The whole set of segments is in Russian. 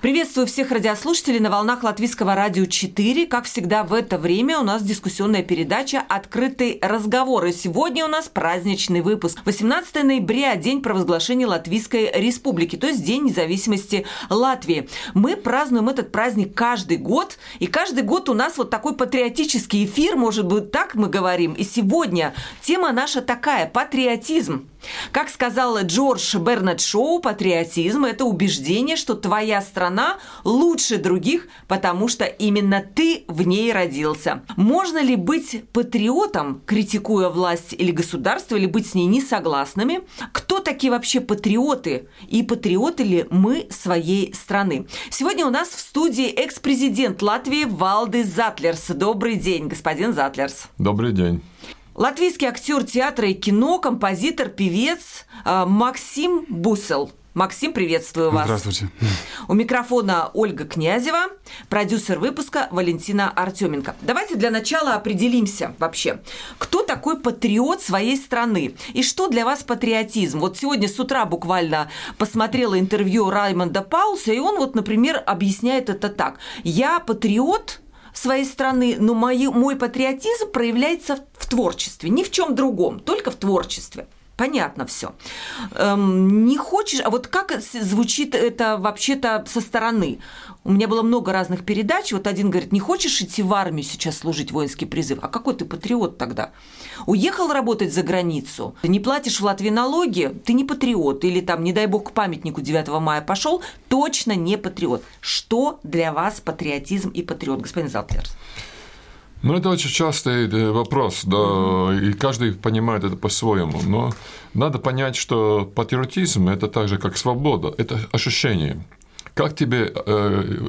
Приветствую всех радиослушателей на волнах Латвийского радио 4. Как всегда в это время у нас дискуссионная передача «Открытый разговор». И сегодня у нас праздничный выпуск. 18 ноября – день провозглашения Латвийской Республики, то есть День независимости Латвии. Мы празднуем этот праздник каждый год, и каждый год у нас вот такой патриотический эфир, может быть, так мы говорим. И сегодня тема наша такая – патриотизм. Как сказал Джордж Бернет Шоу, патриотизм – это убеждение, что твоя страна лучше других, потому что именно ты в ней родился. Можно ли быть патриотом, критикуя власть или государство, или быть с ней не согласными? Кто такие вообще патриоты? И патриоты ли мы своей страны? Сегодня у нас в студии экс-президент Латвии Валды Затлерс. Добрый день, господин Затлерс. Добрый день. Латвийский актер театра и кино, композитор, певец э, Максим Бусел. Максим, приветствую вас. Здравствуйте. У микрофона Ольга Князева, продюсер выпуска Валентина Артеменко. Давайте для начала определимся вообще, кто такой патриот своей страны и что для вас патриотизм. Вот сегодня с утра буквально посмотрела интервью Раймонда Пауса, и он вот, например, объясняет это так. Я патриот, своей страны, но мой, мой патриотизм проявляется в творчестве, ни в чем другом, только в творчестве. Понятно все. Эм, не хочешь, а вот как звучит это вообще-то со стороны? У меня было много разных передач. Вот один говорит, не хочешь идти в армию сейчас служить воинский призыв? А какой ты патриот тогда? Уехал работать за границу, не платишь в Латвии налоги, ты не патриот. Или там, не дай бог, к памятнику 9 мая пошел, точно не патриот. Что для вас патриотизм и патриот, господин Залтлерс? Ну, это очень частый э, вопрос, да, и каждый понимает это по-своему. Но надо понять, что патриотизм – это так же, как свобода, это ощущение. Как тебе, э,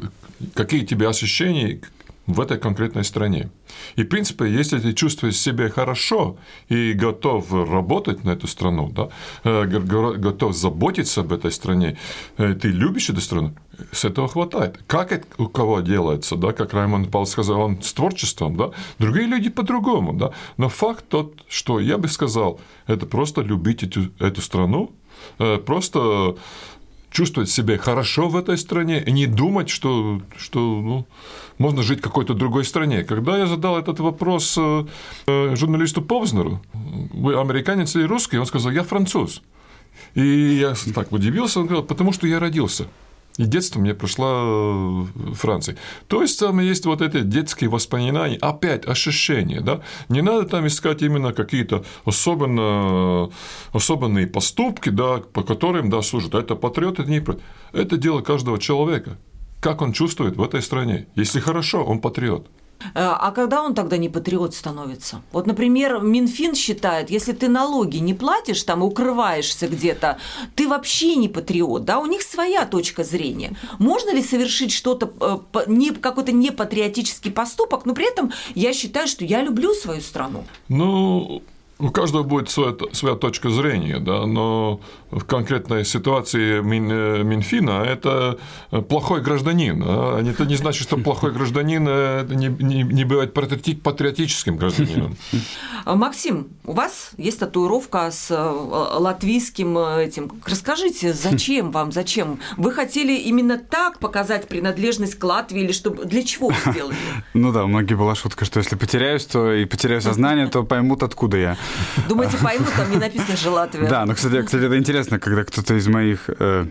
какие тебе ощущения в этой конкретной стране. И, в принципе, если ты чувствуешь себя хорошо и готов работать на эту страну, да, э, готов заботиться об этой стране, э, ты любишь эту страну, с этого хватает. Как это у кого делается, да, как Раймонд Павел сказал, он с творчеством, да, другие люди по-другому, да, но факт тот, что я бы сказал, это просто любить эту, эту страну, э, просто чувствовать себя хорошо в этой стране и не думать, что, что ну, можно жить в какой-то другой стране. Когда я задал этот вопрос э, э, журналисту Повзнеру, вы американец или русский, он сказал, я француз. И я так удивился, он сказал, потому что я родился и детство мне прошло в Франции. То есть там есть вот эти детские воспоминания, опять ощущения, да. Не надо там искать именно какие-то особенно, особенные поступки, да, по которым, да, служат. Это патриот, это не Это дело каждого человека. Как он чувствует в этой стране. Если хорошо, он патриот. Э, а когда он тогда не патриот становится? Вот, например, Минфин считает, если ты налоги не платишь, там укрываешься где-то, ты вообще не патриот, да? У них своя точка зрения. Можно ли совершить что-то, э, не, какой-то непатриотический поступок, но при этом я считаю, что я люблю свою страну? Ну, у каждого будет своя, своя точка зрения, да, но в конкретной ситуации Мин, э, Минфина это плохой гражданин. А это не значит, что плохой гражданин э, не, не, не бывает патриотическим гражданином. Максим, у вас есть татуировка с э, латвийским этим. Расскажите, зачем вам, зачем? Вы хотели именно так показать принадлежность к Латвии или чтобы для чего вы сделали? Ну да, у многих была шутка, что если потеряюсь, то и потеряю сознание, то поймут, откуда я. Думаете, поймут, там не написано же Латвия. Да, но, кстати, кстати, это интересно, когда кто-то из моих э,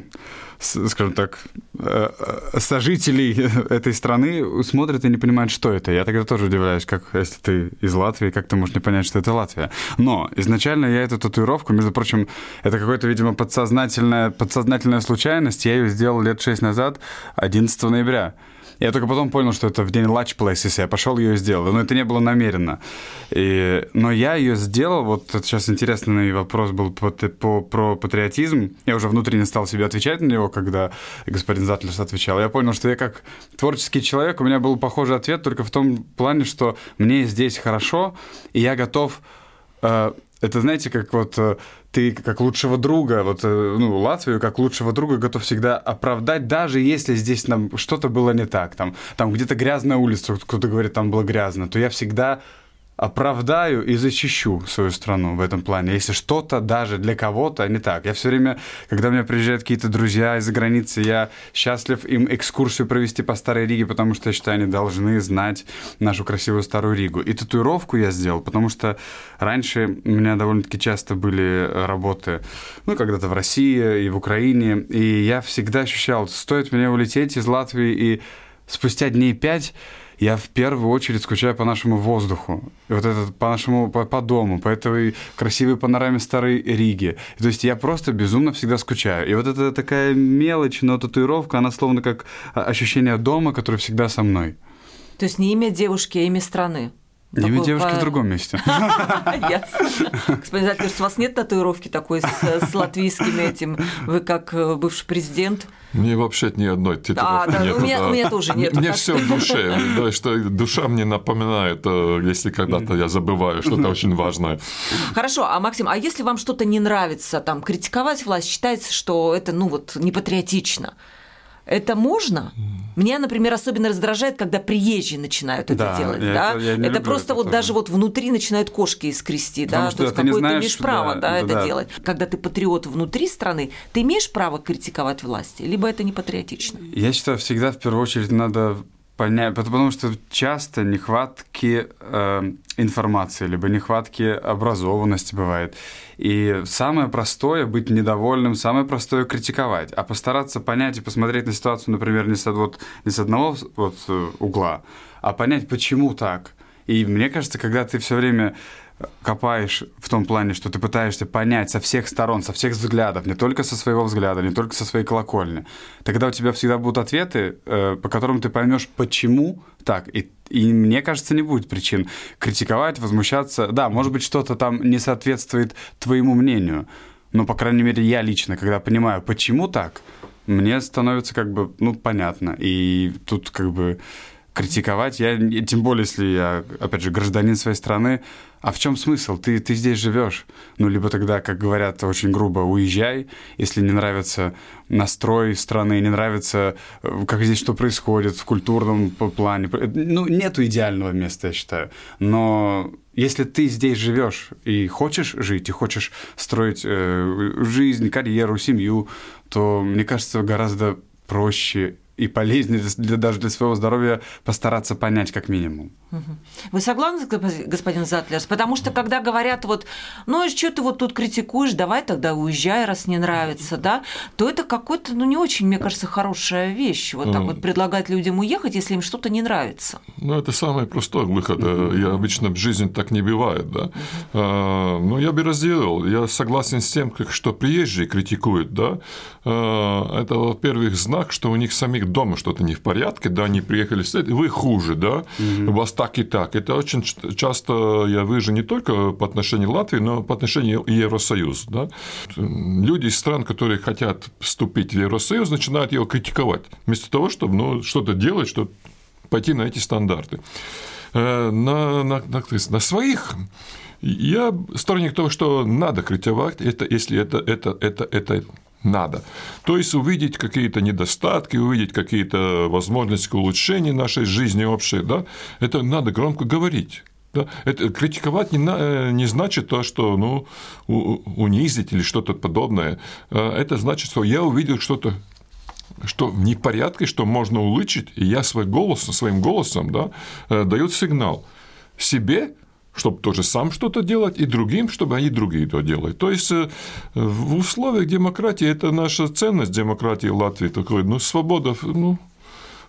скажем так, э, э, сожителей этой страны смотрят и не понимают, что это. Я тогда тоже удивляюсь, как если ты из Латвии, как ты можешь не понять, что это Латвия. Но изначально я эту татуировку, между прочим, это какое-то, видимо, подсознательная, подсознательная случайность. Я ее сделал лет шесть назад, 11 ноября. Я только потом понял, что это в день Lunch Places, я пошел ее сделал. Но это не было намеренно. И, но я ее сделал, вот сейчас интересный вопрос был по, по, про патриотизм. Я уже внутренне стал себе отвечать на него, когда господин Затлерс отвечал. Я понял, что я как творческий человек, у меня был похожий ответ только в том плане, что мне здесь хорошо, и я готов э, это, знаете, как вот э, ты как лучшего друга, вот, э, ну, Латвию как лучшего друга готов всегда оправдать, даже если здесь нам что-то было не так, там, там где-то грязная улица, кто-то говорит, там было грязно, то я всегда оправдаю и защищу свою страну в этом плане. Если что-то даже для кого-то не так. Я все время, когда у меня приезжают какие-то друзья из-за границы, я счастлив им экскурсию провести по Старой Риге, потому что я считаю, они должны знать нашу красивую Старую Ригу. И татуировку я сделал, потому что раньше у меня довольно-таки часто были работы, ну, когда-то в России и в Украине, и я всегда ощущал, стоит мне улететь из Латвии, и спустя дней пять я в первую очередь скучаю по нашему воздуху. Вот это по нашему, по, по дому, по этой красивой панораме Старой Риги. То есть я просто безумно всегда скучаю. И вот эта такая мелочь, но татуировка, она словно как ощущение дома, который всегда со мной. То есть не имя девушки, а имя страны. Имя девушки по... в другом месте. Господин Зальтерс, у вас нет татуировки такой с, латвийским этим? Вы как э, бывший президент? Мне вообще ни одной татуировки а, да, У, меня, у меня тоже нет. Мне все в душе. Что душа мне напоминает, э, если когда-то я забываю что-то очень важное. Хорошо, а Максим, а если вам что-то не нравится, там, критиковать власть, считается, что это, ну вот, не патриотично? Это можно? Меня, например, особенно раздражает, когда приезжие начинают это да, делать. Я, да? Я, я это просто это вот тоже. даже вот внутри начинают кошки искрести. Потому да? что То есть какое ты имеешь право да, да, это да. делать. Когда ты патриот внутри страны, ты имеешь право критиковать власти, либо это не патриотично? Я считаю, всегда в первую очередь надо понять, потому что часто нехватки э, информации, либо нехватки образованности бывает. И самое простое быть недовольным, самое простое критиковать, а постараться понять и посмотреть на ситуацию, например, не с, вот, не с одного вот, э, угла, а понять, почему так. И мне кажется, когда ты все время копаешь в том плане, что ты пытаешься понять со всех сторон, со всех взглядов, не только со своего взгляда, не только со своей колокольни, тогда у тебя всегда будут ответы, э, по которым ты поймешь, почему так. И, и мне кажется, не будет причин критиковать, возмущаться. Да, может быть, что-то там не соответствует твоему мнению, но, по крайней мере, я лично, когда понимаю, почему так, мне становится как бы, ну, понятно. И тут как бы критиковать, я, тем более, если я, опять же, гражданин своей страны, а в чем смысл? Ты, ты здесь живешь. Ну, либо тогда, как говорят очень грубо, уезжай, если не нравится настрой страны, не нравится, э, как здесь что происходит в культурном плане. Ну, нету идеального места, я считаю. Но если ты здесь живешь и хочешь жить, и хочешь строить э, жизнь, карьеру, семью, то, мне кажется, гораздо проще и полезнее для, даже для своего здоровья постараться понять как минимум. Вы согласны, господин Затлерс? Потому что когда говорят вот, ну и что ты вот тут критикуешь, давай тогда уезжай, раз не нравится, да, то это какой-то, ну не очень, мне кажется, хорошая вещь, вот так вот предлагать людям уехать, если им что-то не нравится. Ну это самый простой выход. Я обычно в жизни так не бывает, да. А, но я бы разделил. Я согласен с тем, что приезжие критикуют, да. А, это, во-первых, знак, что у них самих дома что-то не в порядке, да, они приехали, вы хуже, да, у вас так и так. Это очень часто я вижу не только по отношению Латвии, но по отношению Евросоюза. Да? Люди из стран, которые хотят вступить в Евросоюз, начинают его критиковать, вместо того, чтобы ну, что-то делать, чтобы пойти на эти стандарты. Э, на, на, на, на своих я сторонник того, что надо критиковать, это, если это, это, это, это надо. То есть увидеть какие-то недостатки, увидеть какие-то возможности к улучшению нашей жизни общей, да, это надо громко говорить. Да? Это критиковать не, на, не значит то, что ну, унизить или что-то подобное. А это значит, что я увидел что-то что в порядке, что можно улучшить, и я свой голос, своим голосом да, э, дают сигнал себе чтобы тоже сам что-то делать, и другим, чтобы они другие то делали. То есть э, в условиях демократии это наша ценность демократии Латвии такой, ну, свобода, ну,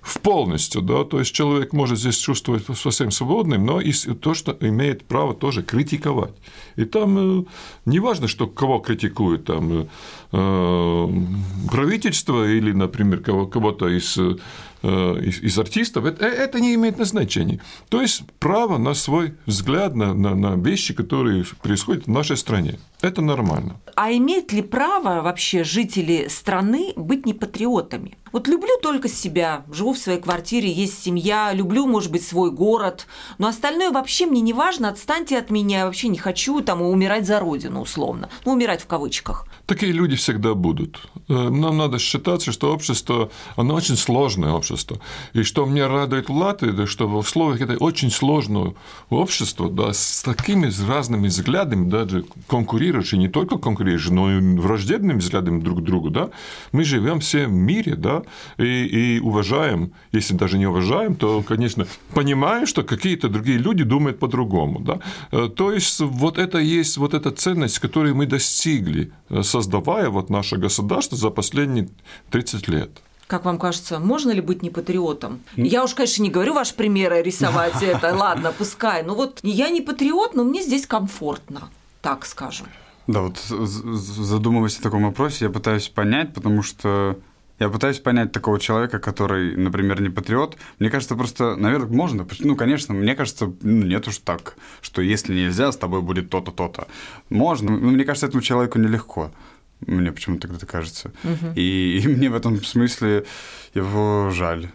в полностью, да, то есть человек может здесь чувствовать совсем свободным, но и то, что имеет право тоже критиковать. И там э, не важно, что кого критикуют, там э, правительство или, например, кого, кого-то из Э, из, из артистов, это, это не имеет значения. То есть право на свой взгляд на, на, на вещи, которые происходят в нашей стране. Это нормально. А имеют ли право вообще жители страны быть не патриотами? Вот люблю только себя, живу в своей квартире, есть семья, люблю, может быть, свой город, но остальное вообще мне не важно, отстаньте от меня, я вообще не хочу там умирать за родину, условно. Ну, умирать в кавычках. Такие люди всегда будут. Э, нам надо считаться, что общество, оно очень сложное общество. И что меня радует в Латвии, что в условиях это очень сложного общества, да, с такими разными взглядами, даже конкурирующие, не только конкурирующие, но и враждебными взглядами друг к другу, да, мы живем все в мире, да, и, и уважаем, если даже не уважаем, то, конечно, понимаем, что какие-то другие люди думают по-другому, да. Э, то есть вот это есть вот эта ценность, которую мы достигли, э, создавая вот наше государство за последние 30 лет. Как вам кажется, можно ли быть не патриотом? Я уж, конечно, не говорю ваши примеры рисовать это, ладно, пускай. Но вот я не патриот, но мне здесь комфортно, так скажем. Да, вот задумываясь о таком вопросе, я пытаюсь понять, потому что я пытаюсь понять такого человека, который, например, не патриот. Мне кажется, просто, наверное, можно. Ну, конечно, мне кажется, ну, нет уж так, что если нельзя, с тобой будет то-то, то-то. Можно. Но мне кажется, этому человеку нелегко. Мне почему-то тогда кажется. Угу. И, и мне в этом смысле его жаль.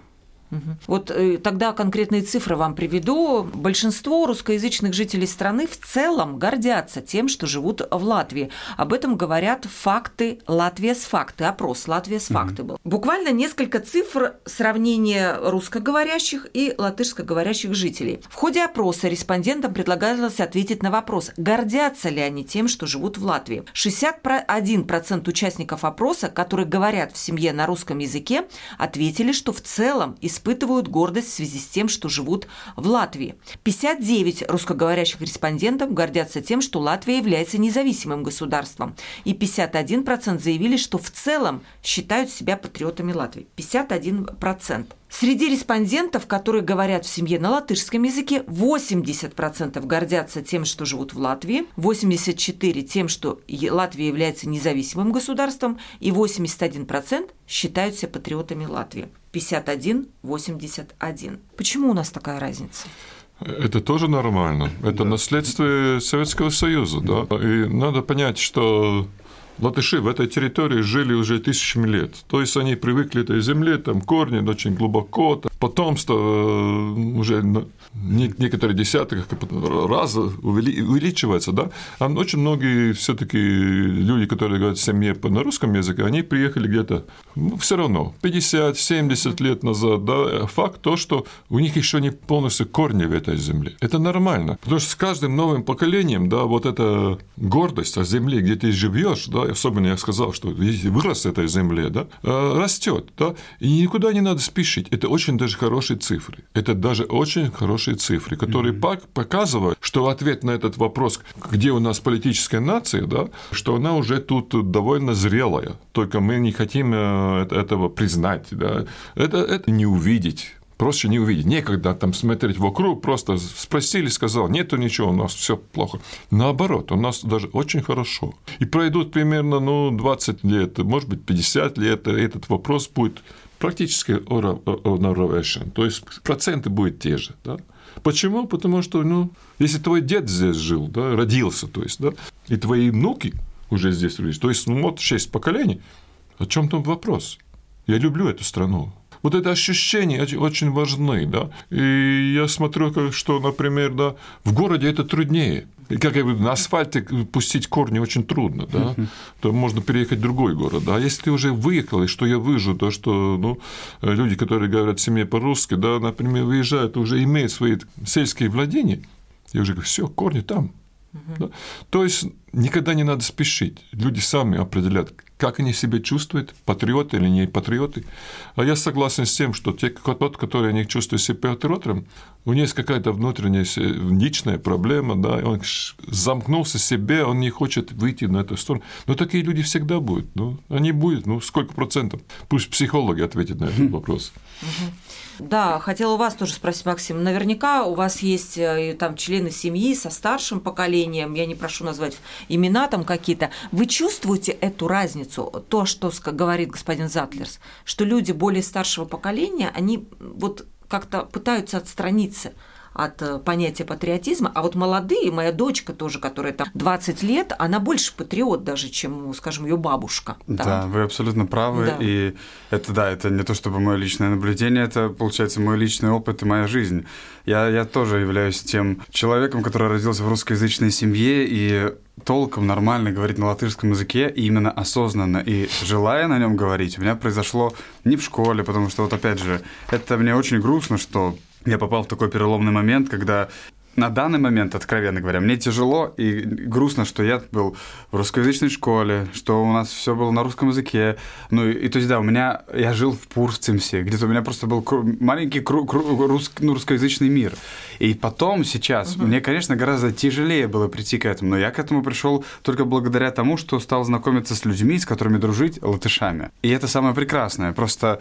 Вот э, тогда конкретные цифры вам приведу. Большинство русскоязычных жителей страны в целом гордятся тем, что живут в Латвии. Об этом говорят факты «Латвия с факты», опрос «Латвия с факты» был. Буквально несколько цифр сравнения русскоговорящих и латышскоговорящих жителей. В ходе опроса респондентам предлагалось ответить на вопрос, гордятся ли они тем, что живут в Латвии. 61% участников опроса, которые говорят в семье на русском языке, ответили, что в целом из испытывают гордость в связи с тем, что живут в Латвии. 59 русскоговорящих респондентов гордятся тем, что Латвия является независимым государством. И 51% заявили, что в целом считают себя патриотами Латвии. 51%. Среди респондентов, которые говорят в семье на латышском языке, 80% гордятся тем, что живут в Латвии, 84% тем, что Латвия является независимым государством, и 81% считают себя патриотами Латвии. 51-81. Почему у нас такая разница? Это тоже нормально. Это да. наследство Советского Союза, да. И надо понять, что латыши в этой территории жили уже тысячами лет. То есть они привыкли к этой земле, там корни очень глубоко, потомство э, уже некоторые десятки раз увеличивается, да, а очень многие все-таки люди, которые говорят в семье на русском языке, они приехали где-то, ну, все равно, 50-70 лет назад, да, факт то, что у них еще не полностью корни в этой земле. Это нормально, потому что с каждым новым поколением, да, вот эта гордость о земле, где ты живешь, да, особенно я сказал, что вырос в этой земле, да, э, растет, да, и никуда не надо спешить. Это очень даже хорошие цифры. Это даже очень хорошие цифры, которые mm-hmm. показывают, что ответ на этот вопрос, где у нас политическая нация, да, что она уже тут довольно зрелая. Только мы не хотим э, этого признать. Да. Это, это не увидеть проще не увидеть. Некогда там смотреть вокруг, просто спросили, сказал, нету ничего, у нас все плохо. Наоборот, у нас даже очень хорошо. И пройдут примерно ну, 20 лет, может быть, 50 лет, и этот вопрос будет практически уравновешен. То есть проценты будут те же. Да? Почему? Потому что, ну, если твой дед здесь жил, да, родился, то есть, да, и твои внуки уже здесь родились, то есть, ну, вот шесть поколений, о чем там вопрос? Я люблю эту страну. Вот это ощущения очень важны, да. И я смотрю, что, например, да, в городе это труднее. И как я говорю, на асфальте пустить корни очень трудно, да, то можно переехать в другой город. Да? А если ты уже выехал, и что я вижу, то что ну, люди, которые говорят семье по-русски, да, например, выезжают, уже имеют свои сельские владения, я уже говорю, все, корни там. Да? То есть никогда не надо спешить. Люди сами определяют, как они себя чувствуют, патриоты или не патриоты. А я согласен с тем, что те, тот, который не чувствует себя патриотом, у него есть какая-то внутренняя личная проблема, да, он замкнулся в себе, он не хочет выйти на эту сторону. Но такие люди всегда будут. Ну, они будут, ну, сколько процентов? Пусть психологи ответят на этот вопрос. Да, хотела у вас тоже спросить, Максим. Наверняка у вас есть э, там члены семьи со старшим поколением, я не прошу назвать имена там какие-то. Вы чувствуете эту разницу, то, что говорит господин Затлерс, что люди более старшего поколения, они вот как-то пытаются отстраниться от э, понятия патриотизма. А вот молодые, моя дочка тоже, которая там 20 лет, она больше патриот даже, чем, скажем, ее бабушка. Да, да вы абсолютно правы. Да. И это, да, это не то чтобы мое личное наблюдение, это, получается, мой личный опыт и моя жизнь. Я, я тоже являюсь тем человеком, который родился в русскоязычной семье и толком нормально говорить на латышском языке, и именно осознанно и желая на нем говорить, у меня произошло не в школе, потому что вот опять же, это мне очень грустно, что я попал в такой переломный момент, когда на данный момент, откровенно говоря, мне тяжело и грустно, что я был в русскоязычной школе, что у нас все было на русском языке. Ну, и, и то есть, да, у меня, я жил в Пурцимсе, где-то у меня просто был маленький кру, кру, рус, ну, русскоязычный мир. И потом, сейчас, угу. мне, конечно, гораздо тяжелее было прийти к этому, но я к этому пришел только благодаря тому, что стал знакомиться с людьми, с которыми дружить, латышами. И это самое прекрасное. Просто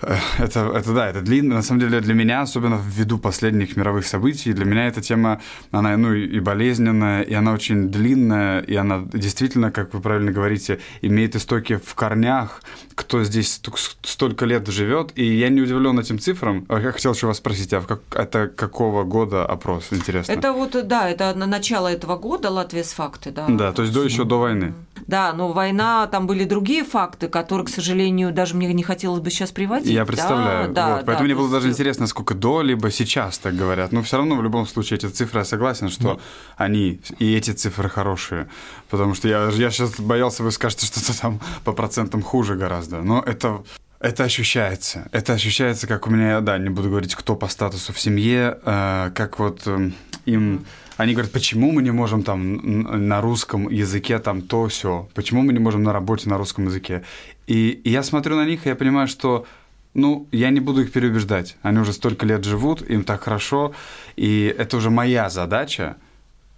это, это да, это длинно. На самом деле для меня, особенно ввиду последних мировых событий, для меня эта тема, она ну, и болезненная, и она очень длинная, и она действительно, как вы правильно говорите, имеет истоки в корнях, кто здесь столько лет живет. И я не удивлен этим цифрам. А я хотел еще вас спросить, а как, это какого года опрос, интересно? Это вот, да, это на начало этого года Латвия с факты, да. Да, то есть до, еще до войны. Да, но война, там были другие факты, которые, к сожалению, даже мне не хотелось бы сейчас приводить. Я представляю. Да, вот. да, Поэтому да, мне было даже интересно, сколько до, либо сейчас так говорят. Но все равно в любом случае эти цифры, я согласен, что да. они, и эти цифры хорошие. Потому что я, я сейчас боялся, вы скажете, что-то там по процентам хуже гораздо. Но это это ощущается. Это ощущается, как у меня, да, не буду говорить, кто по статусу в семье, э, как вот э, им они говорят, почему мы не можем там на русском языке там то все, почему мы не можем на работе на русском языке. И, и я смотрю на них, и я понимаю, что ну, я не буду их переубеждать. Они уже столько лет живут, им так хорошо, и это уже моя задача –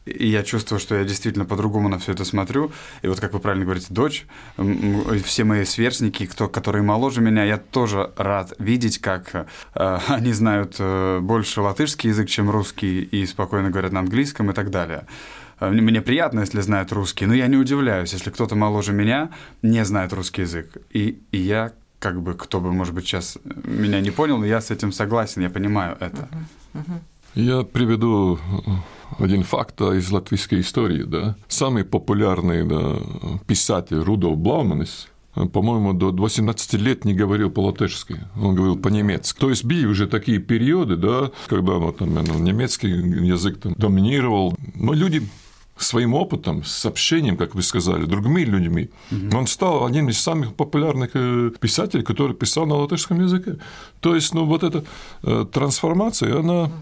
и я чувствую, что я действительно по-другому на все это смотрю. И вот, как вы правильно говорите, дочь, все мои сверстники, кто, которые моложе меня, я тоже рад видеть, как э, они знают э, больше латышский язык, чем русский, и спокойно говорят на английском и так далее. Э, мне приятно, если знают русский, но я не удивляюсь, если кто-то моложе меня не знает русский язык. И, и я, как бы, кто бы, может быть, сейчас меня не понял, но я с этим согласен, я понимаю это. Uh-huh. Uh-huh. Я приведу один факт из латвийской истории. Да. Самый популярный да, писатель Рудolf Блауманис по-моему, до 18 лет не говорил по-латышски, он говорил по-немецки. То есть были уже такие периоды, да, когда ну, там, ну, немецкий язык там, доминировал, но люди своим опытом, с общением, как вы сказали, другими людьми, угу. он стал одним из самых популярных э, писателей, который писал на латышском языке. То есть, ну, вот эта э, трансформация, она угу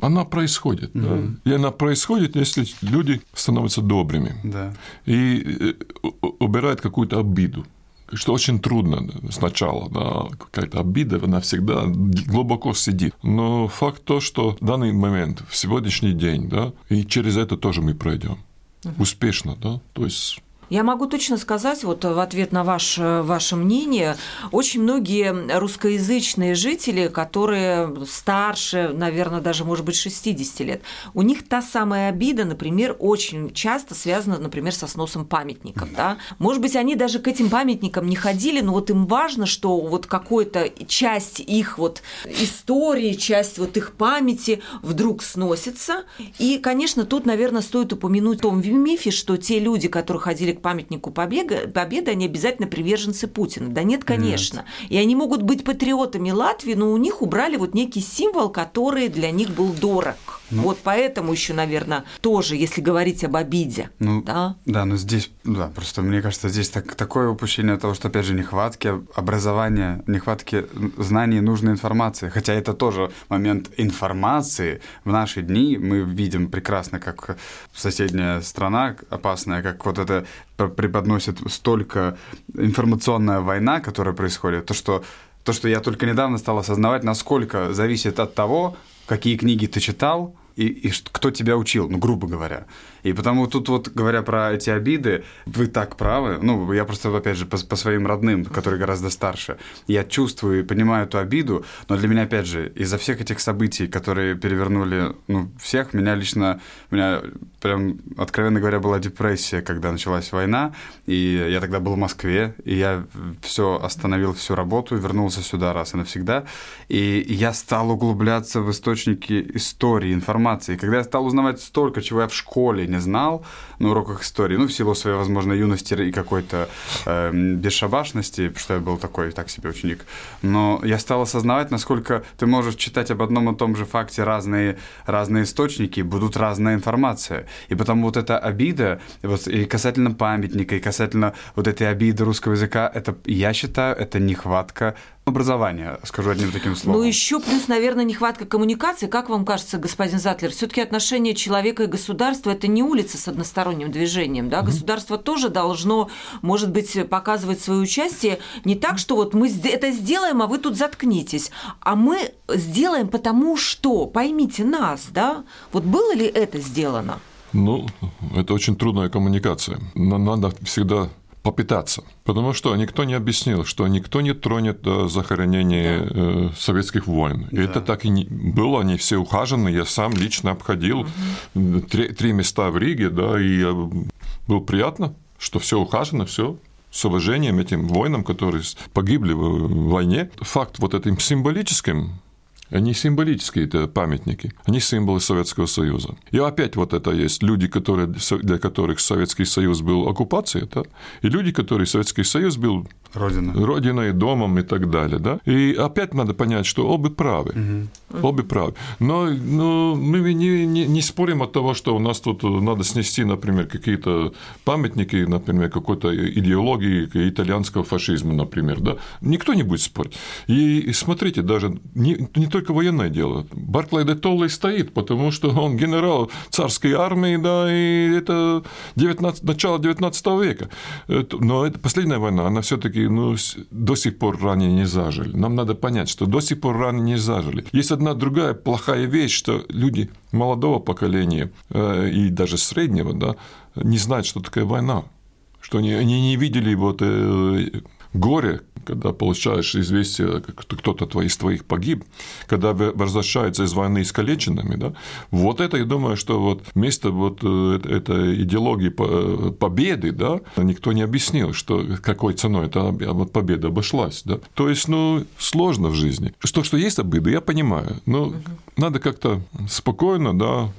она происходит. Да? И она происходит, если люди становятся добрыми да. и э, убирают какую-то обиду. Что очень трудно сначала, да, какая-то обида, она всегда глубоко сидит. Но факт то, что в данный момент, в сегодняшний день, да, и через это тоже мы пройдем. Угу. Успешно, да, то есть я могу точно сказать, вот в ответ на ваше, ваше мнение, очень многие русскоязычные жители, которые старше, наверное, даже, может быть, 60 лет, у них та самая обида, например, очень часто связана, например, со сносом памятников. Да? Может быть, они даже к этим памятникам не ходили, но вот им важно, что вот какая-то часть их вот истории, часть вот их памяти вдруг сносится. И, конечно, тут, наверное, стоит упомянуть в том мифе, что те люди, которые ходили к памятнику Победы, Победы, они обязательно приверженцы Путина. Да нет, конечно. Нет. И они могут быть патриотами Латвии, но у них убрали вот некий символ, который для них был дорог. Ну, вот поэтому еще, наверное, тоже, если говорить об обиде. Ну, да? да, но здесь, да, просто мне кажется, здесь так, такое упущение того, что, опять же, нехватки образования, нехватки знаний нужной информации. Хотя это тоже момент информации. В наши дни мы видим прекрасно, как соседняя страна опасная, как вот это преподносит столько информационная война, которая происходит, то, что то, что я только недавно стал осознавать, насколько зависит от того, какие книги ты читал, и, и кто тебя учил, ну, грубо говоря. И потому тут вот, говоря про эти обиды, вы так правы. Ну, я просто, опять же, по, по своим родным, которые гораздо старше, я чувствую и понимаю эту обиду, но для меня, опять же, из-за всех этих событий, которые перевернули, ну, всех, меня лично, у меня прям, откровенно говоря, была депрессия, когда началась война, и я тогда был в Москве, и я все остановил, всю работу, вернулся сюда раз и навсегда, и я стал углубляться в источники истории, информации. Когда я стал узнавать столько, чего я в школе не знал на уроках истории, ну, в силу своей, возможно, юности и какой-то э, бесшабашности, что я был такой, так себе ученик. Но я стал осознавать, насколько ты можешь читать об одном и том же факте разные, разные источники, будут разная информация. И потому вот эта обида, вот, и касательно памятника, и касательно вот этой обиды русского языка, это, я считаю, это нехватка образования, скажу одним таким словом. Ну, еще плюс, наверное, нехватка коммуникации. Как вам кажется, господин Затлер, все-таки отношения человека и государства – это не улица с односторонним движением, да? Государство тоже должно, может быть, показывать свое участие не так, что вот мы это сделаем, а вы тут заткнитесь, а мы сделаем потому что, поймите нас, да? Вот было ли это сделано? Ну, это очень трудная коммуникация. Надо всегда попытаться. Потому что никто не объяснил, что никто не тронет э, захоронение да. э, советских войн. Да. И это так и не было, они все ухажены. Я сам лично обходил угу. три, три места в Риге, да, и было приятно, что все ухажено, все с уважением этим воинам, которые погибли в войне. Факт вот этим символическим они символические, это памятники. Они символы Советского Союза. И опять вот это есть люди, которые, для которых Советский Союз был оккупацией, да? и люди, которые Советский Союз был Родина. Родиной, домом и так далее. Да? И опять надо понять, что обе правы. Угу. Обе правы. Но, но мы не, не, не спорим от того, что у нас тут надо снести, например, какие-то памятники, например, какой-то идеологии итальянского фашизма, например. Да? Никто не будет спорить. И смотрите, даже не, не только военное дело. Барклай де Толлей стоит, потому что он генерал царской армии, да, и это 19, начало 19 века. Но это последняя война, она все таки ну, до сих пор раны не зажили. Нам надо понять, что до сих пор раны не зажили. Есть одна другая плохая вещь, что люди молодого поколения э, и даже среднего да, не знают, что такое война что они, они не видели вот э, горе, когда получаешь известие, кто-то из твоих погиб, когда возвращается из войны искалеченными, да, вот это, я думаю, что вот вместо вот э, этой идеологии победы, да, никто не объяснил, что какой ценой эта победа обошлась, да. То есть, ну, сложно в жизни. Что, что есть обиды, я понимаю, но угу. надо как-то спокойно, да,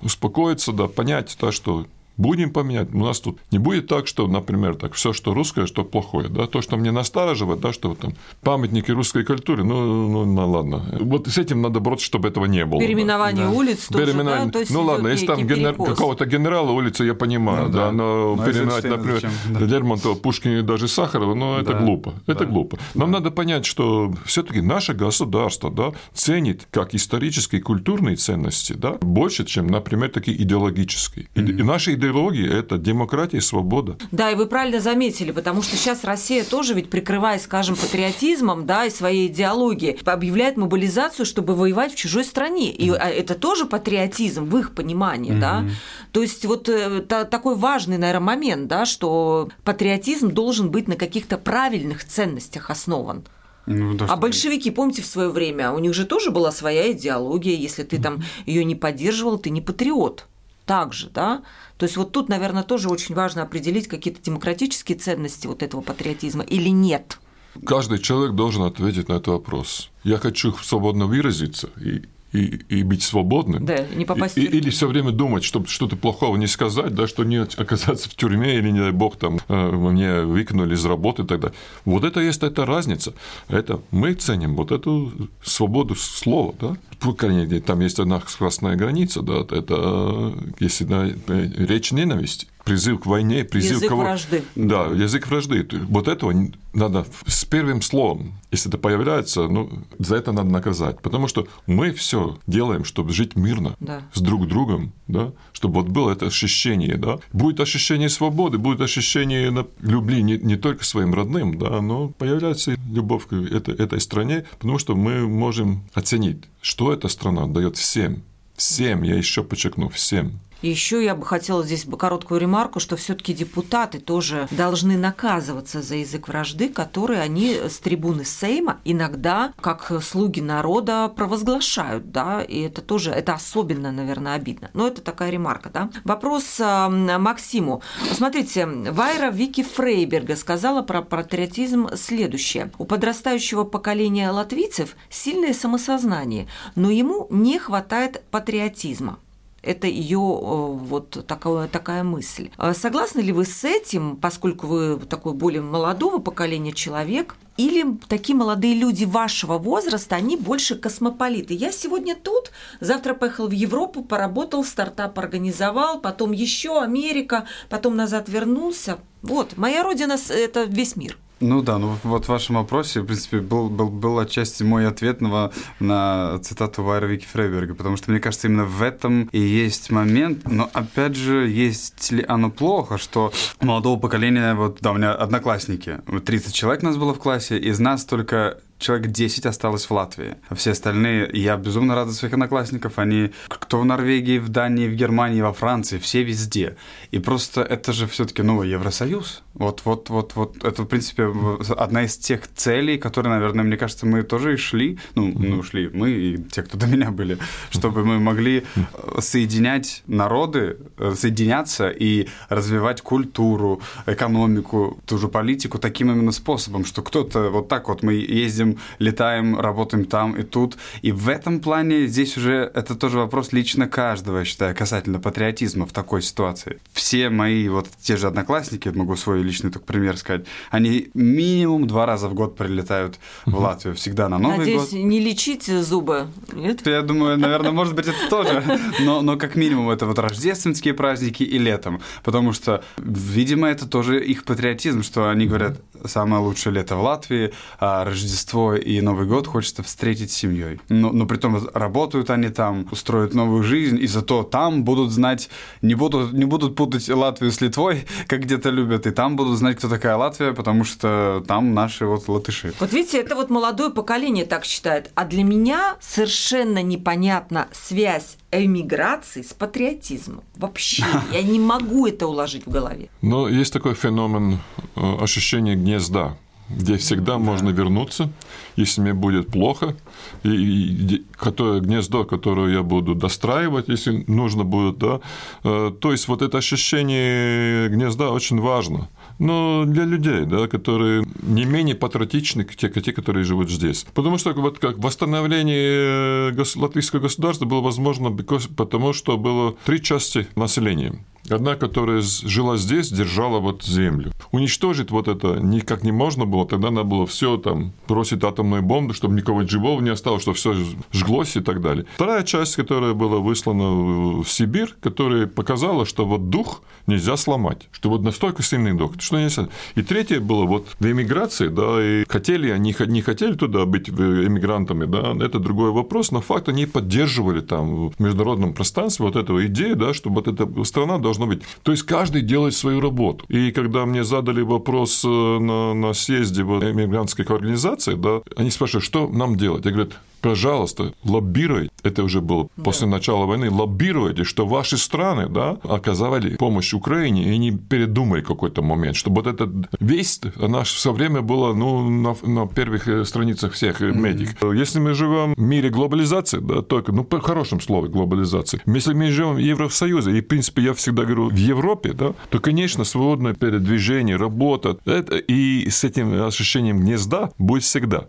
успокоиться, да, понять, да, что будем поменять. У нас тут не будет так, что, например, так все, что русское, что плохое. Да? То, что мне настораживает, да, что там памятники русской культуры, ну, ну, ну ладно. Вот с этим надо бороться, чтобы этого не было. Переименование да. улиц тоже, Переименование... да? То есть ну ладно, если там генер... какого-то генерала улицы, я понимаю, ну, да, да, но, но переименовать, например, да. Лермонтова, Пушкина и даже Сахарова, ну, это да. глупо. Это да. глупо. Нам да. надо понять, что все таки наше государство да, ценит как исторические и культурные ценности да, больше, чем, например, такие идеологические. Mm-hmm. И наши идеологии идеология – это демократия и свобода. Да, и вы правильно заметили, потому что сейчас Россия тоже ведь, прикрываясь, скажем, патриотизмом да, и своей идеологией, объявляет мобилизацию, чтобы воевать в чужой стране. И mm это тоже патриотизм в их понимании. Mm-hmm. Да? То есть вот э, та, такой важный, наверное, момент, да, что патриотизм должен быть на каких-то правильных ценностях основан. Ну, да, а большевики, помните, в свое время, у них же тоже была своя идеология. Если ты там ее не поддерживал, ты не патриот. Так же, да? То есть вот тут, наверное, тоже очень важно определить какие-то демократические ценности вот этого патриотизма или нет. Каждый человек должен ответить на этот вопрос. Я хочу свободно выразиться, и и, и быть свободным. Да, не попасть и, Или все время думать, чтобы что-то плохого не сказать, да, что не оказаться в тюрьме, или, не дай бог, там, э, мне выкинули из работы тогда. Вот это есть эта разница. Это мы ценим вот эту свободу слова, да. По крайней мере, там есть одна красная граница, да, это если да, э, речь ненависти призыв к войне, призыв язык кого... вражды. Да, язык вражды. Вот этого надо с первым словом, если это появляется, ну, за это надо наказать. Потому что мы все делаем, чтобы жить мирно да. с друг другом, да, чтобы вот было это ощущение, да. Будет ощущение свободы, будет ощущение любви не, не только своим родным, да, но появляется любовь к этой, этой стране, потому что мы можем оценить, что эта страна дает всем Всем, я еще подчеркну, всем. Еще я бы хотела здесь короткую ремарку, что все-таки депутаты тоже должны наказываться за язык вражды, который они с трибуны Сейма иногда, как слуги народа, провозглашают, да, и это тоже, это особенно, наверное, обидно. Но это такая ремарка, да. Вопрос э, Максиму. Смотрите, Вайра Вики Фрейберга сказала про патриотизм следующее. У подрастающего поколения латвийцев сильное самосознание, но ему не хватает патриотизма. Это ее э, вот такая, такая мысль. А согласны ли вы с этим, поскольку вы такой более молодого поколения человек, или такие молодые люди вашего возраста, они больше космополиты. Я сегодня тут, завтра поехал в Европу, поработал, стартап организовал, потом еще Америка, потом назад вернулся. Вот, моя родина – это весь мир. Ну да, ну вот в вашем вопросе, в принципе, был, был, был отчасти мой ответ на, на цитату Вайра Вики Фрейберга, потому что, мне кажется, именно в этом и есть момент, но, опять же, есть ли оно плохо, что молодого поколения, вот, да, у меня одноклассники, 30 человек у нас было в классе, из нас только человек 10 осталось в Латвии. А все остальные, я безумно рад за своих одноклассников, они кто в Норвегии, в Дании, в Германии, во Франции, все везде. И просто это же все-таки новый Евросоюз. Вот, вот, вот, вот, это, в принципе, одна из тех целей, которые, наверное, мне кажется, мы тоже и шли, ну, ну, шли. Мы и те, кто до меня были, чтобы мы могли э, соединять народы, э, соединяться и развивать культуру, экономику, ту же политику таким именно способом, что кто-то вот так вот мы ездим ездим, летаем, работаем там и тут. И в этом плане здесь уже это тоже вопрос лично каждого, я считаю, касательно патриотизма в такой ситуации. Все мои вот те же одноклассники, могу свой личный только пример сказать, они минимум два раза в год прилетают в Латвию, всегда на Новый Надеюсь, год. не лечить зубы, нет? Я думаю, наверное, может быть, это тоже, но, но как минимум это вот рождественские праздники и летом, потому что, видимо, это тоже их патриотизм, что они говорят, самое лучшее лето в Латвии, а Рождество Рождество и Новый год хочется встретить с семьей. Но, но при том работают они там, устроят новую жизнь, и зато там будут знать, не будут, не будут путать Латвию с Литвой, как где-то любят, и там будут знать, кто такая Латвия, потому что там наши вот латыши. Вот видите, это вот молодое поколение так считает. А для меня совершенно непонятна связь эмиграции с патриотизмом. Вообще, я не могу это уложить в голове. Но есть такой феномен э, ощущения гнезда где всегда да. можно вернуться, если мне будет плохо, и, и которое, гнездо, которое я буду достраивать, если нужно будет, да. Э, то есть вот это ощущение гнезда очень важно. Но для людей, да, которые не менее патриотичны, те, те, которые живут здесь. Потому что вот как восстановление латвийского государства было возможно потому, что было три части населения. Одна, которая жила здесь, держала вот землю. Уничтожить вот это никак не можно было, тогда надо было все там бросить атомную бомбу, чтобы никого живого не осталось, чтобы все жглось и так далее. Вторая часть, которая была выслана в Сибирь, которая показала, что вот дух нельзя сломать, что вот настолько сильный дух, что нельзя. И третье было вот в эмиграции, да, и хотели они, не хотели туда быть эмигрантами, да, это другой вопрос, но факт они поддерживали там в международном пространстве вот эту идею, да, что вот эта страна должна быть. То есть каждый делает свою работу. И когда мне задали вопрос э, на, на съезде в эмигрантских организаций, да, они спрашивают, что нам делать? Я говорю, пожалуйста, лоббируйте, это уже было да. после начала войны, лоббируйте, что ваши страны да, оказали помощь Украине и не передумали какой-то момент, чтобы вот этот весь, она все время была ну, на, на первых э, страницах всех mm-hmm. медик. Если мы живем в мире глобализации, да, только, ну, по хорошем слове глобализации, если мы живем в Евросоюзе, и, в принципе, я всегда говорю, в Европе, да, то, конечно, свободное передвижение, работа, это, и с этим ощущением гнезда будет всегда.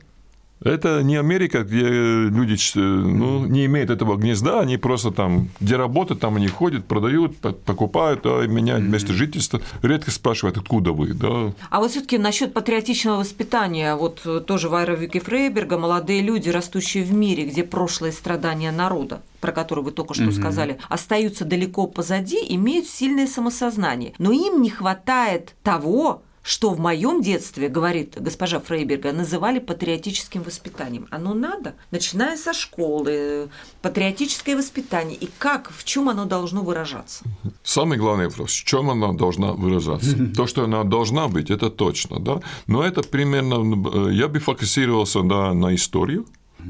Это не Америка, где люди ну, не имеют этого гнезда, они просто там, где работают, там они ходят, продают, покупают, а меняют место жительства. Редко спрашивают, откуда вы. Да. А вот все-таки насчет патриотичного воспитания, вот тоже Вайра Вики Фрейберга, молодые люди, растущие в мире, где прошлые страдания народа про который вы только что угу. сказали, остаются далеко позади, имеют сильное самосознание. Но им не хватает того, что в моем детстве, говорит госпожа Фрейберга, называли патриотическим воспитанием. Оно надо, начиная со школы, патриотическое воспитание. И как, в чем оно должно выражаться? Самый главный вопрос, в чем она должна выражаться? То, что она должна быть, это точно, да? Но это примерно, я бы фокусировался да, на историю,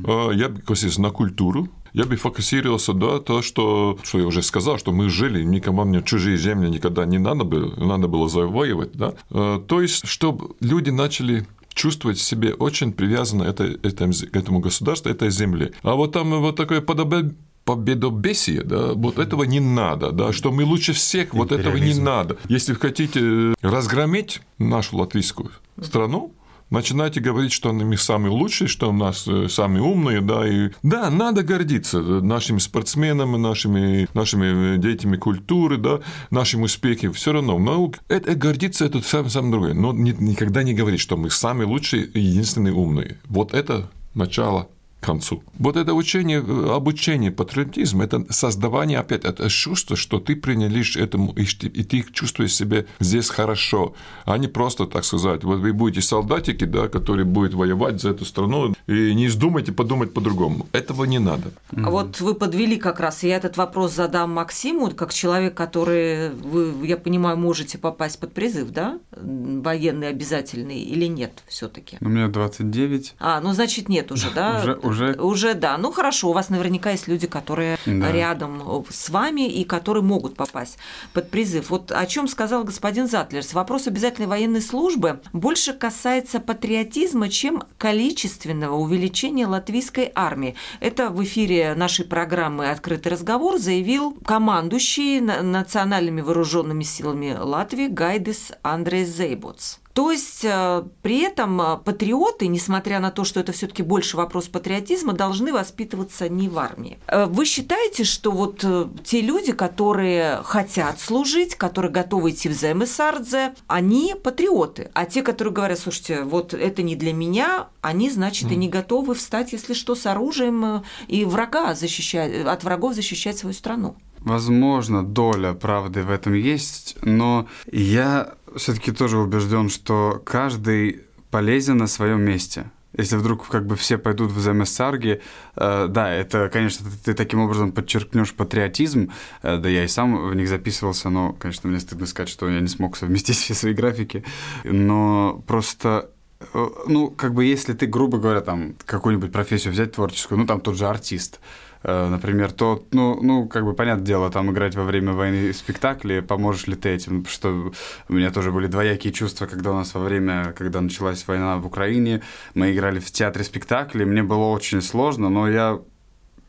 а, я бы фокусировался на культуру, Я бы фокусировался, да, то, что, что я уже сказал, что мы жили, никому мне чужие земли никогда не надо было, надо было завоевывать, да. Э, то есть, чтобы люди начали чувствовать себе очень привязанно это, это, к этому государству, этой земле. А вот там вот такое подобие победобесие, да, вот этого не надо, да, что мы лучше всех, вот этого не надо. Если вы хотите разгромить нашу латвийскую страну, начинайте говорить, что мы самые лучшие, что у нас э, самые умные, да, и да, надо гордиться нашими спортсменами, нашими, нашими деятелями культуры, да, нашим успехом, все равно, наук, это, гордиться это самое, самое другое, но никогда не говорить, что мы самые лучшие и единственные умные. Вот это начало концу. Вот это учение, э, обучение, патриотизм, это создавание, опять, это чувство, что ты принадлежишь этому, и ты чувствуешь себя здесь хорошо, а не просто, так сказать, вот вы будете солдатики, да, которые будут воевать за эту страну, и не издумайте подумать по-другому. Этого не надо. А вот вы подвели как раз, я этот вопрос задам Максиму, как человек, который, вы, я понимаю, можете попасть под призыв, да, военный обязательный или нет все таки У меня 29. А, ну, значит, нет уже, да? Уже, уже... Уже, да. Ну, хорошо, у вас наверняка есть люди, которые да. рядом с вами и которые могут попасть под призыв. Вот о чем сказал господин Затлерс. Вопрос обязательной военной службы больше касается патриотизма, чем количественного увеличения латвийской армии. Это в эфире нашей программы «Открытый разговор» заявил командующий национальными вооруженными силами Латвии Гайдис Андрей Зейботс. То есть э, при этом э, патриоты, несмотря на то, что это все-таки больше вопрос патриотизма, должны воспитываться не в армии. Э, вы считаете, что вот те люди, которые хотят служить, которые готовы идти в ЗМСРДЗ, они патриоты, а те, которые говорят, слушайте, вот это не для меня, они, значит, и не готовы встать, если что, с оружием и врага защищать, от врагов защищать свою страну. Возможно, доля правды в этом есть, но я все-таки тоже убежден, что каждый полезен на своем месте. Если вдруг как бы все пойдут в ЗМСарги, э, да, это, конечно, ты, ты таким образом подчеркнешь патриотизм, э, да я и сам в них записывался, но, конечно, мне стыдно сказать, что я не смог совместить все свои графики, но просто э, ну, как бы если ты, грубо говоря, там, какую-нибудь профессию взять творческую, ну, там тот же артист, например, то, ну, ну, как бы, понятное дело, там играть во время войны спектакли, поможешь ли ты этим? Потому что у меня тоже были двоякие чувства, когда у нас во время, когда началась война в Украине, мы играли в театре спектакли, мне было очень сложно, но я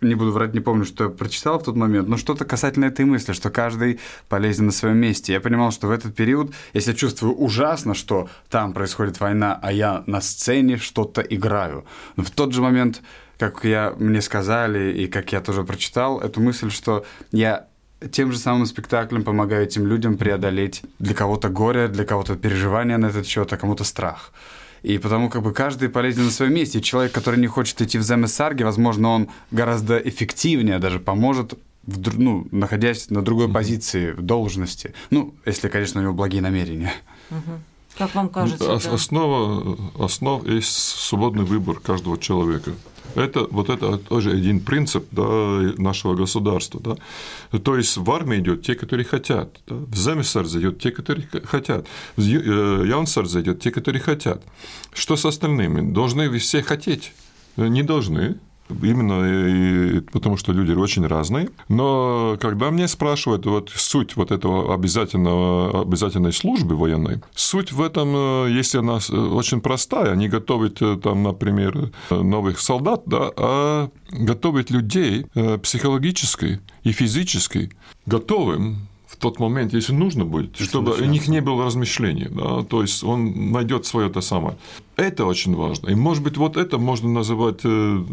не буду врать, не помню, что я прочитал в тот момент, но что-то касательно этой мысли, что каждый полезен на своем месте. Я понимал, что в этот период, если я чувствую ужасно, что там происходит война, а я на сцене что-то играю, но в тот же момент как я, мне сказали, и как я тоже прочитал, эту мысль, что я тем же самым спектаклем помогаю этим людям преодолеть для кого-то горе, для кого-то переживания на этот счет, а кому-то страх. И потому как бы каждый полезен на своем месте. И человек, который не хочет идти в Земесарги, возможно, он гораздо эффективнее даже поможет в, ну, находясь на другой mm-hmm. позиции, в должности. Ну, если, конечно, у него благие намерения. Mm-hmm. Как вам кажется? Ну, да? Основа, основ есть свободный выбор каждого человека. Это вот это тоже один принцип да, нашего государства. Да. То есть в армии идет те, которые хотят, да. в Земисар зайдет те, которые хотят, в э, Яунсар зайдет те, которые хотят. Что с остальными? Должны все хотеть? Не должны. Именно и потому, что люди очень разные. Но когда мне спрашивают вот суть вот этого обязательного, обязательной службы военной, суть в этом, э, если она э, очень простая, не готовить э, там, например, новых солдат, да, а готовить людей психологически и физически готовым тот момент, если нужно будет, чтобы у них не было размышлений. Да? То есть он найдет свое то самое. Это очень важно. И, может быть, вот это можно называть э,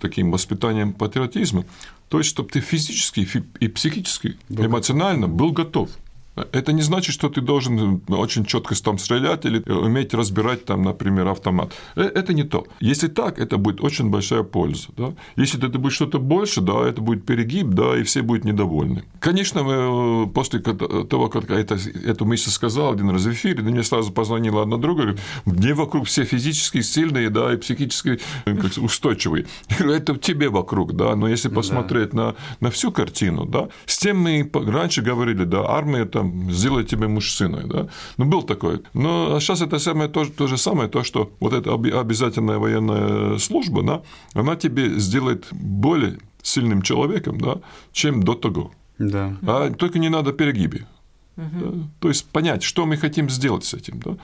таким воспитанием патриотизма. То есть, чтобы ты физически и психически, эмоционально был готов это не значит, что ты должен очень четко там стрелять или уметь разбирать там, например, автомат. Э, это не то. Если так, это будет очень большая польза. Да? Если это будет что-то больше, да, это будет перегиб, да, и все будут недовольны. Конечно, после того, как это, эту мысль сказал один раз в эфире, мне сразу позвонила одна друга, говорит, мне вокруг все физически сильные, да, и психически как, устойчивые. Я говорю, это тебе вокруг, да, но если посмотреть да. на, на всю картину, да, с тем мы раньше говорили, да, армия там там, сделать тебя мужчиной, да. Ну, был такой. Но сейчас это самое, то, то же самое, то, что вот эта обязательная военная служба, да, она тебе сделает более сильным человеком, да, чем до того. Да. А только не надо перегиби. Да? То есть понять, что мы хотим сделать с этим. Да?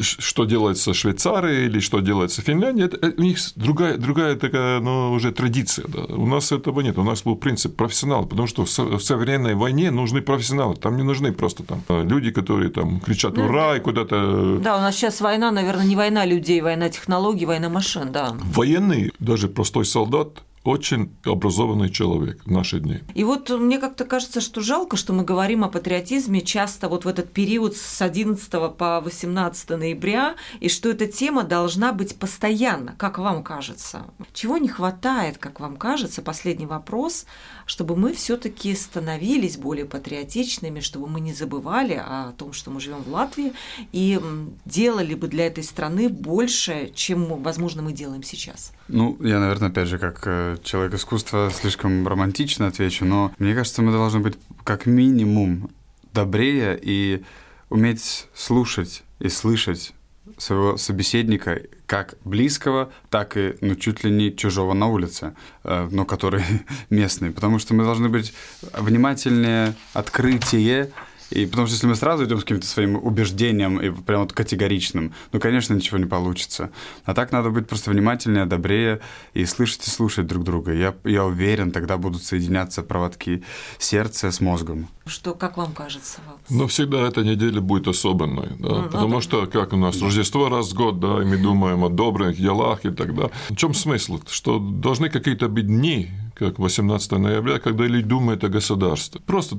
Что делается в Швейцарии или что делается в Финляндии, это у них другая, другая такая ну, уже традиция. Да? У нас этого нет. У нас был принцип профессионал, потому что в современной войне нужны профессионалы. Там не нужны просто там люди, которые там кричат «Ура!» и куда-то... Да, у нас сейчас война, наверное, не война людей, война технологий, война машин, да. Военный, даже простой солдат, очень образованный человек в наши дни. И вот мне как-то кажется, что жалко, что мы говорим о патриотизме часто вот в этот период с 11 по 18 ноября, и что эта тема должна быть постоянно, как вам кажется. Чего не хватает, как вам кажется, последний вопрос, чтобы мы все таки становились более патриотичными, чтобы мы не забывали о том, что мы живем в Латвии, и делали бы для этой страны больше, чем, возможно, мы делаем сейчас. Ну, я, наверное, опять же, как э, человек искусства, слишком романтично отвечу, но мне кажется, мы должны быть как минимум добрее и уметь слушать и слышать своего собеседника как близкого, так и, ну, чуть ли не чужого на улице, э, но который местный. Потому что мы должны быть внимательнее, открытие и потому что если мы сразу идем с каким-то своим убеждением и прям вот категоричным, ну, конечно, ничего не получится. А так надо быть просто внимательнее, добрее и слышать и слушать друг друга. Я, я уверен, тогда будут соединяться проводки сердца с мозгом. Что, как вам кажется? Ну, всегда эта неделя будет особенной, да, ну, потому надо... что, как у нас. Рождество раз в год, да, и мы думаем о добрых делах и так далее. В чем смысл? Что должны какие-то быть дни, как 18 ноября, когда люди думают о государстве. Просто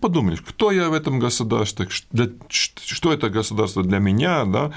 подумаешь, кто я в этом государстве, что это государство для меня, да,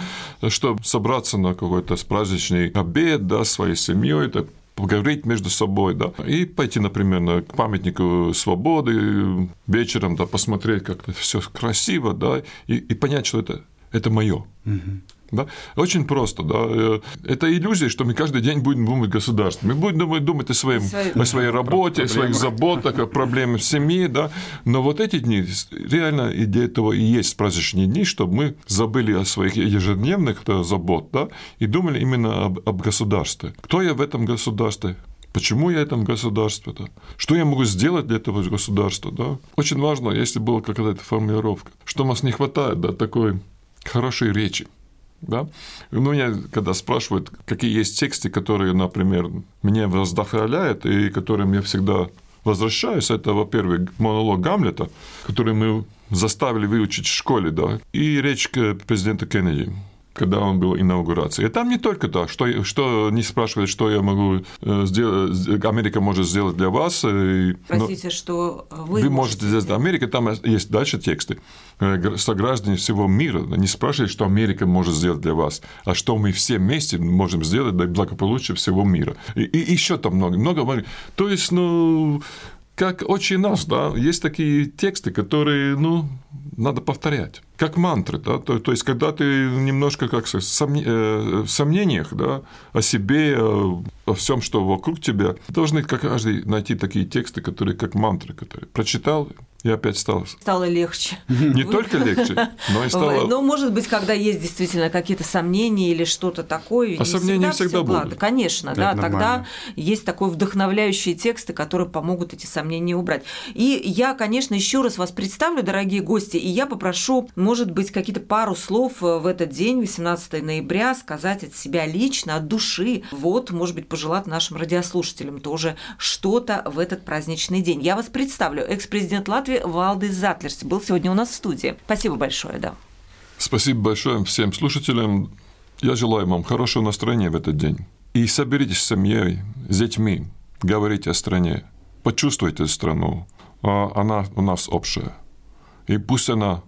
чтобы собраться на какой-то праздничный обед, да, своей семьей, это поговорить между собой, да, и пойти, например, на памятнику свободы вечером, да, посмотреть, как это все красиво, да, и, и понять, что это, это мое. Угу. Да? Очень просто. Да? Э, это иллюзия, что мы каждый день будем думать государством. Мы будем думать, думать о, своем, о своей работе, о своих заботах, о проблемах в семье. Да? Но вот эти дни, реально идея этого и есть праздничные дни, чтобы мы забыли о своих ежедневных да, забот да? и думали именно об, об государстве. Кто я в этом государстве? Почему я в этом государстве? Да? Что я могу сделать для этого государства? Да? Очень важно, если была какая-то формулировка, что у нас не хватает да, такой хорошей речи. Да? Ну, меня когда спрашивают, какие есть тексты, которые, например, меня вдохновляют и которым я всегда возвращаюсь, это, во-первых, монолог Гамлета, который мы заставили выучить в школе, да, и речь президента Кеннеди когда он был инаугурацией. И там не только то, что, что не спрашивают, что я могу э, сделать, Америка может сделать для вас. И, Простите, что вы, вы можете сделать. Америка, там есть дальше тексты. Э, сограждане всего мира не спрашивают, что Америка может сделать для вас, а что мы все вместе можем сделать для благополучия всего мира. И, и еще там много, много. То есть, ну, как очень нас, да, есть такие тексты, которые, ну, надо повторять, как мантры, да, то, то есть, когда ты немножко как сказать, сомне, э, в сомнениях, да, о себе, о, о всем, что вокруг тебя, должны как каждый найти такие тексты, которые как мантры, которые прочитал, и опять стало... Стало легче. Не только легче, но и стало... Ну, может быть, когда есть действительно какие-то сомнения или что-то такое. А сомнения всегда, всегда будут. Конечно, да, тогда есть такой вдохновляющие тексты, которые помогут эти сомнения убрать. И я, конечно, еще раз вас представлю, дорогие гости, и я попрошу, может быть, какие-то пару слов в этот день, 18 ноября, сказать от себя лично, от души. Вот, может быть, пожелать нашим радиослушателям тоже что-то в этот праздничный день. Я вас представлю, экс-президент Латвии Валдис Затлерс был сегодня у нас в студии. Спасибо большое, да. Спасибо большое всем слушателям. Я желаю вам хорошего настроения в этот день. И соберитесь с семьей, с детьми, говорите о стране, почувствуйте страну. А она у нас общая. И пусть она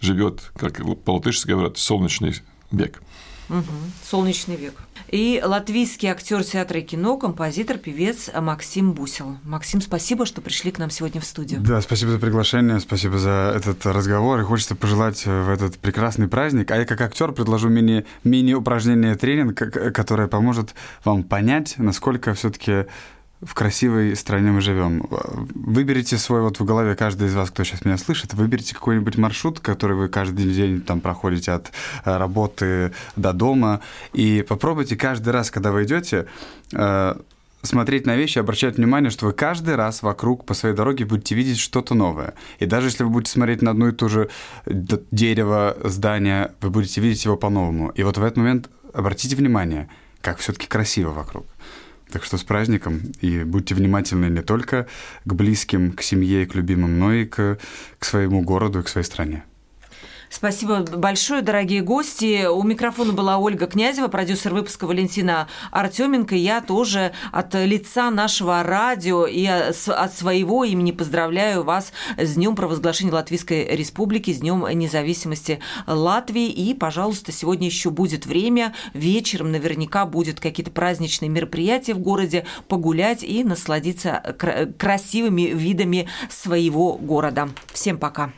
живет, как по-латышски говорят, солнечный век. Угу. Солнечный век. И латвийский актер театра и кино, композитор, певец Максим Бусел. Максим, спасибо, что пришли к нам сегодня в студию. Да, спасибо за приглашение, спасибо за этот разговор. И хочется пожелать в этот прекрасный праздник. А я как актер предложу мини, мини-упражнение тренинг, которое поможет вам понять, насколько все-таки в красивой стране мы живем. Выберите свой, вот в голове каждый из вас, кто сейчас меня слышит, выберите какой-нибудь маршрут, который вы каждый день там проходите от э, работы до дома, и попробуйте каждый раз, когда вы идете, э, смотреть на вещи, обращать внимание, что вы каждый раз вокруг по своей дороге будете видеть что-то новое. И даже если вы будете смотреть на одно и то же дерево, здание, вы будете видеть его по-новому. И вот в этот момент обратите внимание, как все-таки красиво вокруг. Так что с праздником, и будьте внимательны не только к близким, к семье к любимым, но и к, к своему городу и к своей стране. Спасибо большое, дорогие гости. У микрофона была Ольга Князева, продюсер выпуска Валентина Артеменко. Я тоже от лица нашего радио и от своего имени поздравляю вас с Днем провозглашения Латвийской Республики, с Днем независимости Латвии. И, пожалуйста, сегодня еще будет время. Вечером наверняка будут какие-то праздничные мероприятия в городе, погулять и насладиться красивыми видами своего города. Всем пока.